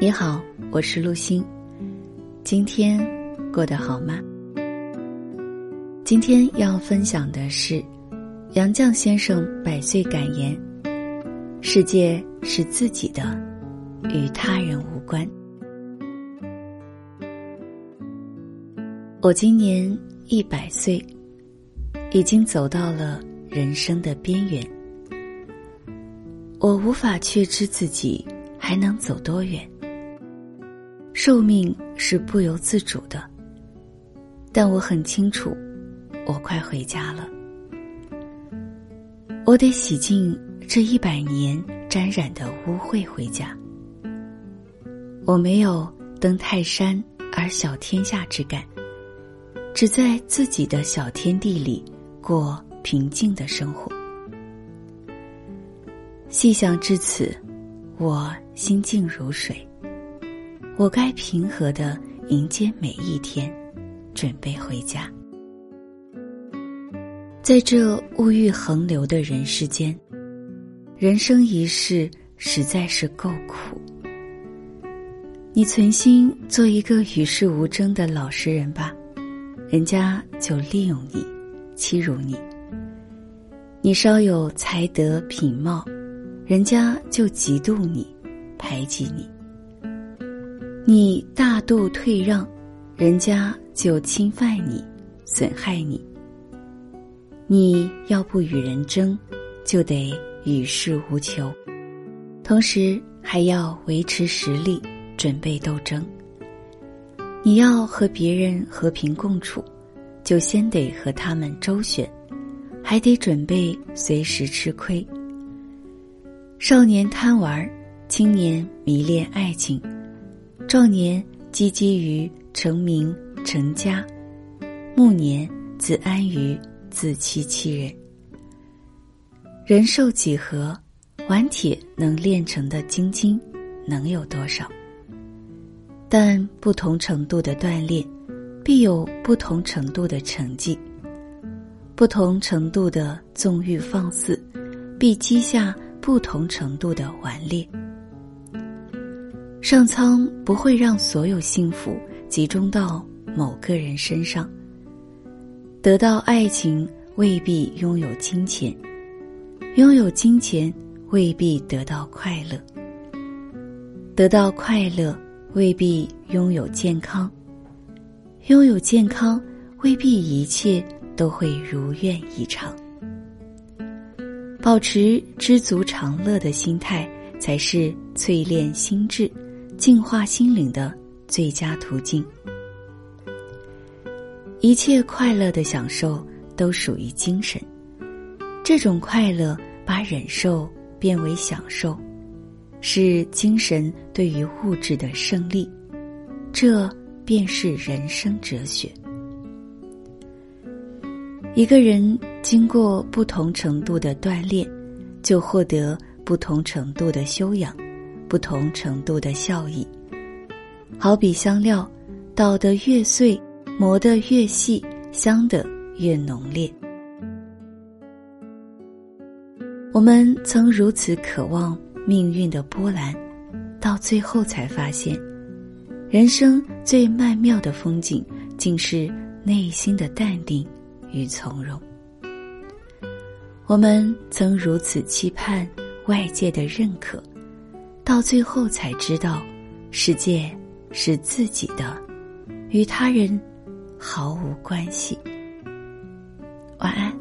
你好，我是陆星。今天过得好吗？今天要分享的是杨绛先生百岁感言：“世界是自己的，与他人无关。”我今年一百岁，已经走到了人生的边缘。我无法确知自己还能走多远。寿命是不由自主的，但我很清楚，我快回家了。我得洗净这一百年沾染的污秽回家。我没有登泰山而小天下之感，只在自己的小天地里过平静的生活。细想至此，我心静如水。我该平和的迎接每一天，准备回家。在这物欲横流的人世间，人生一世实在是够苦。你存心做一个与世无争的老实人吧，人家就利用你，欺辱你；你稍有才德品貌。人家就嫉妒你，排挤你；你大度退让，人家就侵犯你，损害你。你要不与人争，就得与世无求，同时还要维持实力，准备斗争。你要和别人和平共处，就先得和他们周旋，还得准备随时吃亏。少年贪玩，青年迷恋爱情，壮年积积于成名成家，暮年自安于自欺欺人。人寿几何，顽铁能炼成的精金，能有多少？但不同程度的锻炼，必有不同程度的成绩；不同程度的纵欲放肆，必积下。不同程度的顽劣，上苍不会让所有幸福集中到某个人身上。得到爱情未必拥有金钱，拥有金钱未必得到快乐，得到快乐未必拥有健康，拥有健康未必一切都会如愿以偿。保持知足常乐的心态，才是淬炼心智、净化心灵的最佳途径。一切快乐的享受都属于精神，这种快乐把忍受变为享受，是精神对于物质的胜利，这便是人生哲学。一个人经过不同程度的锻炼，就获得不同程度的修养，不同程度的效益。好比香料，捣得越碎，磨得越细，香得越浓烈。我们曾如此渴望命运的波澜，到最后才发现，人生最曼妙的风景，竟是内心的淡定。与从容，我们曾如此期盼外界的认可，到最后才知道，世界是自己的，与他人毫无关系。晚安。